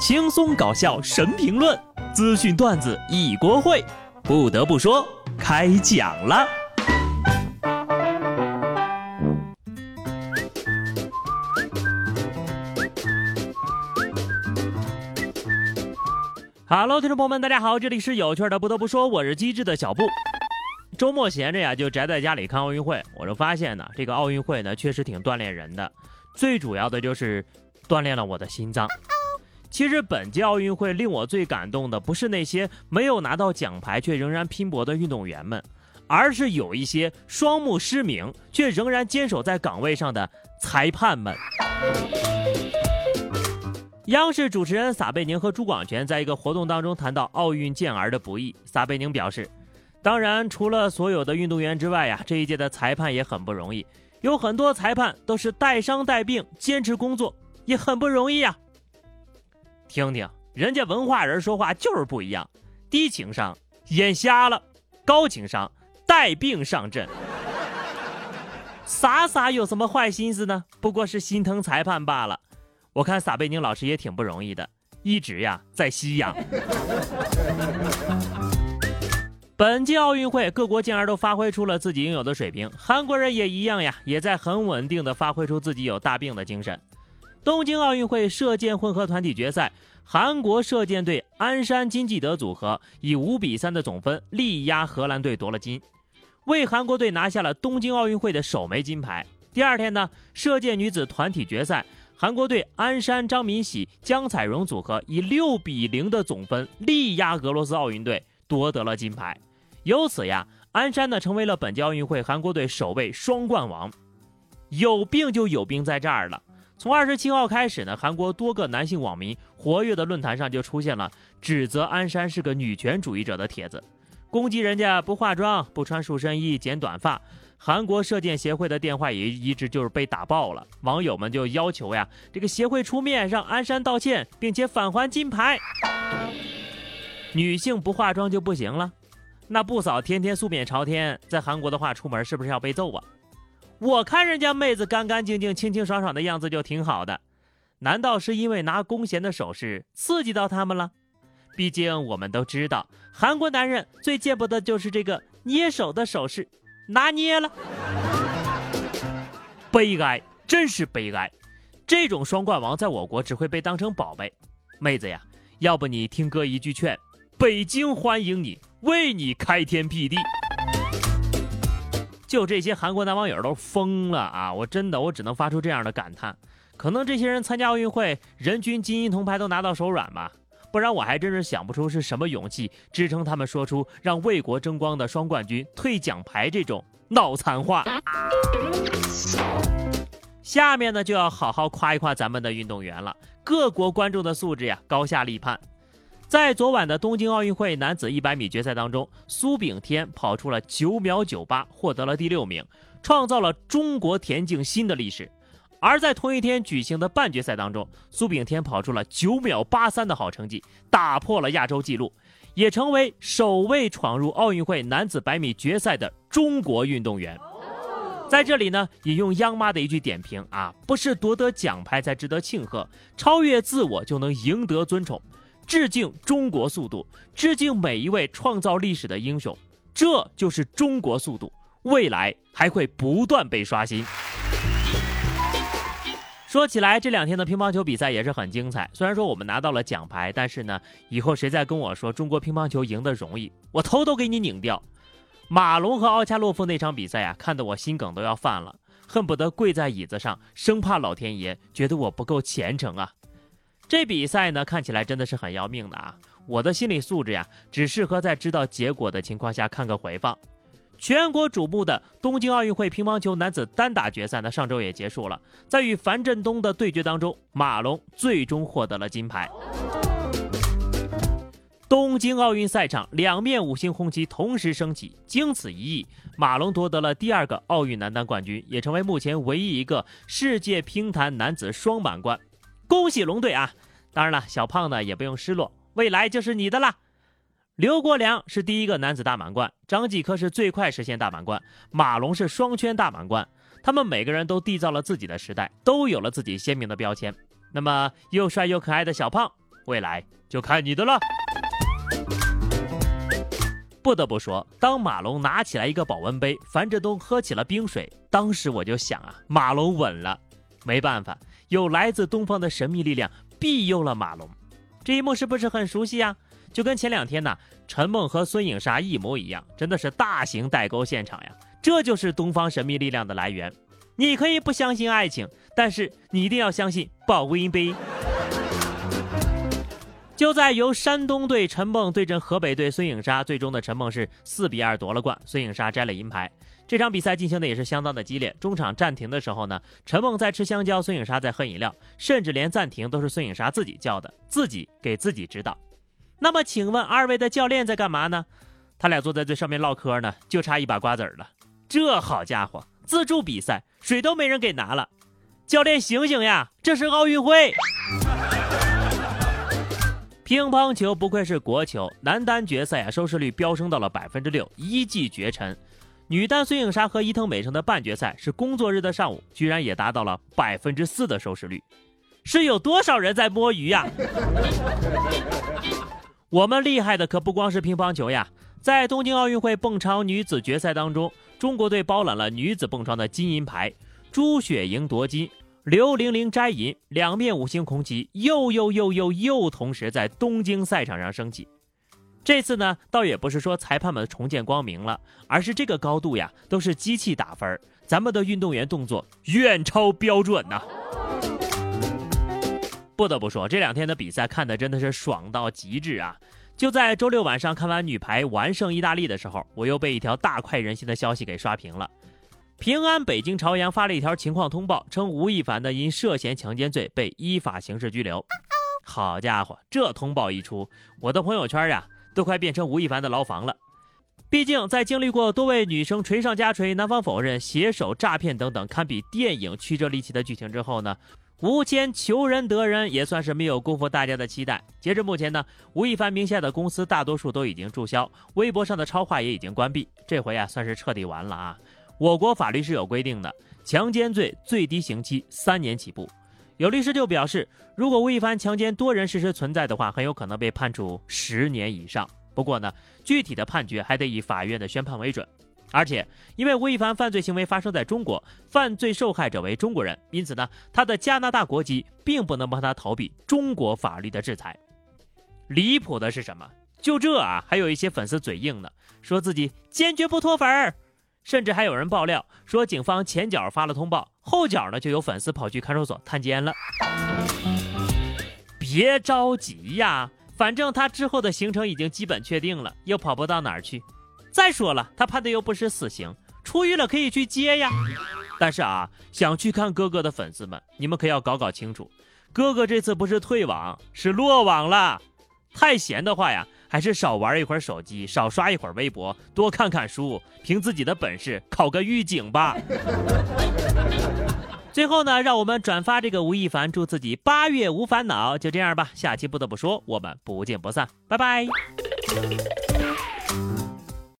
轻松搞笑神评论，资讯段子一锅烩。不得不说，开讲了。Hello，听众朋友们，大家好，这里是有趣的。不得不说，我是机智的小布。周末闲着呀，就宅在家里看奥运会。我就发现呢，这个奥运会呢，确实挺锻炼人的。最主要的就是锻炼了我的心脏。其实本届奥运会令我最感动的，不是那些没有拿到奖牌却仍然拼搏的运动员们，而是有一些双目失明却仍然坚守在岗位上的裁判们。央视主持人撒贝宁和朱广权在一个活动当中谈到奥运健儿的不易，撒贝宁表示。当然，除了所有的运动员之外呀，这一届的裁判也很不容易，有很多裁判都是带伤带病坚持工作，也很不容易呀。听听人家文化人说话就是不一样，低情商眼瞎了，高情商带病上阵。傻傻有什么坏心思呢？不过是心疼裁判罢了。我看撒贝宁老师也挺不容易的，一直呀在吸氧。本届奥运会，各国健儿都发挥出了自己应有的水平，韩国人也一样呀，也在很稳定的发挥出自己有大病的精神。东京奥运会射箭混合团体决赛，韩国射箭队鞍山金基德组合以五比三的总分力压荷兰队夺了金，为韩国队拿下了东京奥运会的首枚金牌。第二天呢，射箭女子团体决赛，韩国队鞍山张敏喜姜彩荣组合以六比零的总分力压俄罗斯奥运队夺得了金牌。由此呀，鞍山呢成为了本届奥运会韩国队首位双冠王。有病就有病在这儿了。从二十七号开始呢，韩国多个男性网民活跃的论坛上就出现了指责鞍山是个女权主义者的帖子，攻击人家不化妆、不穿束身衣、剪短发。韩国射箭协会的电话也一直就是被打爆了，网友们就要求呀，这个协会出面让鞍山道歉，并且返还金牌。女性不化妆就不行了？那不嫂天天素面朝天，在韩国的话，出门是不是要被揍啊？我看人家妹子干干净净、清清爽爽的样子就挺好的，难道是因为拿弓弦的手势刺激到他们了？毕竟我们都知道，韩国男人最见不得就是这个捏手的手势，拿捏了。悲哀，真是悲哀！这种双冠王在我国只会被当成宝贝。妹子呀，要不你听哥一句劝，北京欢迎你。为你开天辟地，就这些韩国男网友都疯了啊！我真的，我只能发出这样的感叹：可能这些人参加奥运会，人均金银铜牌都拿到手软吧，不然我还真是想不出是什么勇气支撑他们说出让为国争光的双冠军退奖牌这种脑残话。下面呢，就要好好夸一夸咱们的运动员了，各国观众的素质呀，高下立判。在昨晚的东京奥运会男子100米决赛当中，苏炳添跑出了9秒98，获得了第六名，创造了中国田径新的历史。而在同一天举行的半决赛当中，苏炳添跑出了9秒83的好成绩，打破了亚洲纪录，也成为首位闯入奥运会男子百米决赛的中国运动员。在这里呢，引用央妈的一句点评啊，不是夺得奖牌才值得庆贺，超越自我就能赢得尊崇。致敬中国速度，致敬每一位创造历史的英雄，这就是中国速度，未来还会不断被刷新。说起来，这两天的乒乓球比赛也是很精彩。虽然说我们拿到了奖牌，但是呢，以后谁再跟我说中国乒乓球赢得容易，我头都给你拧掉。马龙和奥恰洛夫那场比赛呀，看得我心梗都要犯了，恨不得跪在椅子上，生怕老天爷觉得我不够虔诚啊。这比赛呢，看起来真的是很要命的啊！我的心理素质呀，只适合在知道结果的情况下看个回放。全国瞩目的东京奥运会乒乓球男子单打决赛呢，上周也结束了。在与樊振东的对决当中，马龙最终获得了金牌。东京奥运赛场两面五星红旗同时升起，经此一役，马龙夺得了第二个奥运男单冠军，也成为目前唯一一个世界乒坛男子双满贯。恭喜龙队啊！当然了，小胖呢也不用失落，未来就是你的啦。刘国梁是第一个男子大满贯，张继科是最快实现大满贯，马龙是双圈大满贯。他们每个人都缔造了自己的时代，都有了自己鲜明的标签。那么又帅又可爱的小胖，未来就看你的了。不得不说，当马龙拿起来一个保温杯，樊振东喝起了冰水，当时我就想啊，马龙稳了。没办法，有来自东方的神秘力量庇佑了马龙。这一幕是不是很熟悉呀？就跟前两天呢，陈梦和孙颖莎一模一样，真的是大型代沟现场呀！这就是东方神秘力量的来源。你可以不相信爱情，但是你一定要相信保温杯。就在由山东队陈梦对阵河北队孙颖莎，最终的陈梦是四比二夺了冠，孙颖莎摘了银牌。这场比赛进行的也是相当的激烈。中场暂停的时候呢，陈梦在吃香蕉，孙颖莎在喝饮料，甚至连暂停都是孙颖莎自己叫的，自己给自己指导。那么，请问二位的教练在干嘛呢？他俩坐在最上面唠嗑呢，就差一把瓜子了。这好家伙，自助比赛水都没人给拿了，教练醒醒呀，这是奥运会。乒乓球不愧是国球，男单决赛啊，收视率飙升到了百分之六，一骑绝尘。女单孙颖莎和伊藤美诚的半决赛是工作日的上午，居然也达到了百分之四的收视率，是有多少人在摸鱼呀？我们厉害的可不光是乒乓球呀，在东京奥运会蹦超女子决赛当中，中国队包揽了女子蹦超的金银牌，朱雪莹夺金。刘玲玲摘银，两面五星红旗又又又又又同时在东京赛场上升起。这次呢，倒也不是说裁判们重见光明了，而是这个高度呀，都是机器打分，咱们的运动员动作远超标准呐。不得不说，这两天的比赛看的真的是爽到极致啊！就在周六晚上看完女排完胜意大利的时候，我又被一条大快人心的消息给刷屏了。平安北京朝阳发了一条情况通报，称吴亦凡呢因涉嫌强奸罪被依法刑事拘留。好家伙，这通报一出，我的朋友圈呀都快变成吴亦凡的牢房了。毕竟在经历过多位女生锤上加锤、男方否认、携手诈骗等等堪比电影曲折离奇的剧情之后呢，吴谦求人得人，也算是没有辜负大家的期待。截至目前呢，吴亦凡名下的公司大多数都已经注销，微博上的超话也已经关闭。这回啊，算是彻底完了啊。我国法律是有规定的，强奸罪最低刑期三年起步。有律师就表示，如果吴亦凡强奸多人事实存在的话，很有可能被判处十年以上。不过呢，具体的判决还得以法院的宣判为准。而且，因为吴亦凡犯罪行为发生在中国，犯罪受害者为中国人，因此呢，他的加拿大国籍并不能帮他逃避中国法律的制裁。离谱的是什么？就这啊，还有一些粉丝嘴硬呢，说自己坚决不脱粉儿。甚至还有人爆料说，警方前脚发了通报，后脚呢就有粉丝跑去看守所探监了。别着急呀，反正他之后的行程已经基本确定了，又跑不到哪儿去。再说了，他判的又不是死刑，出狱了可以去接呀。但是啊，想去看哥哥的粉丝们，你们可要搞搞清楚，哥哥这次不是退网，是落网了。太闲的话呀。还是少玩一会儿手机，少刷一会儿微博，多看看书，凭自己的本事考个狱警吧。最后呢，让我们转发这个吴亦凡，祝自己八月无烦恼。就这样吧，下期不得不说，我们不见不散，拜拜。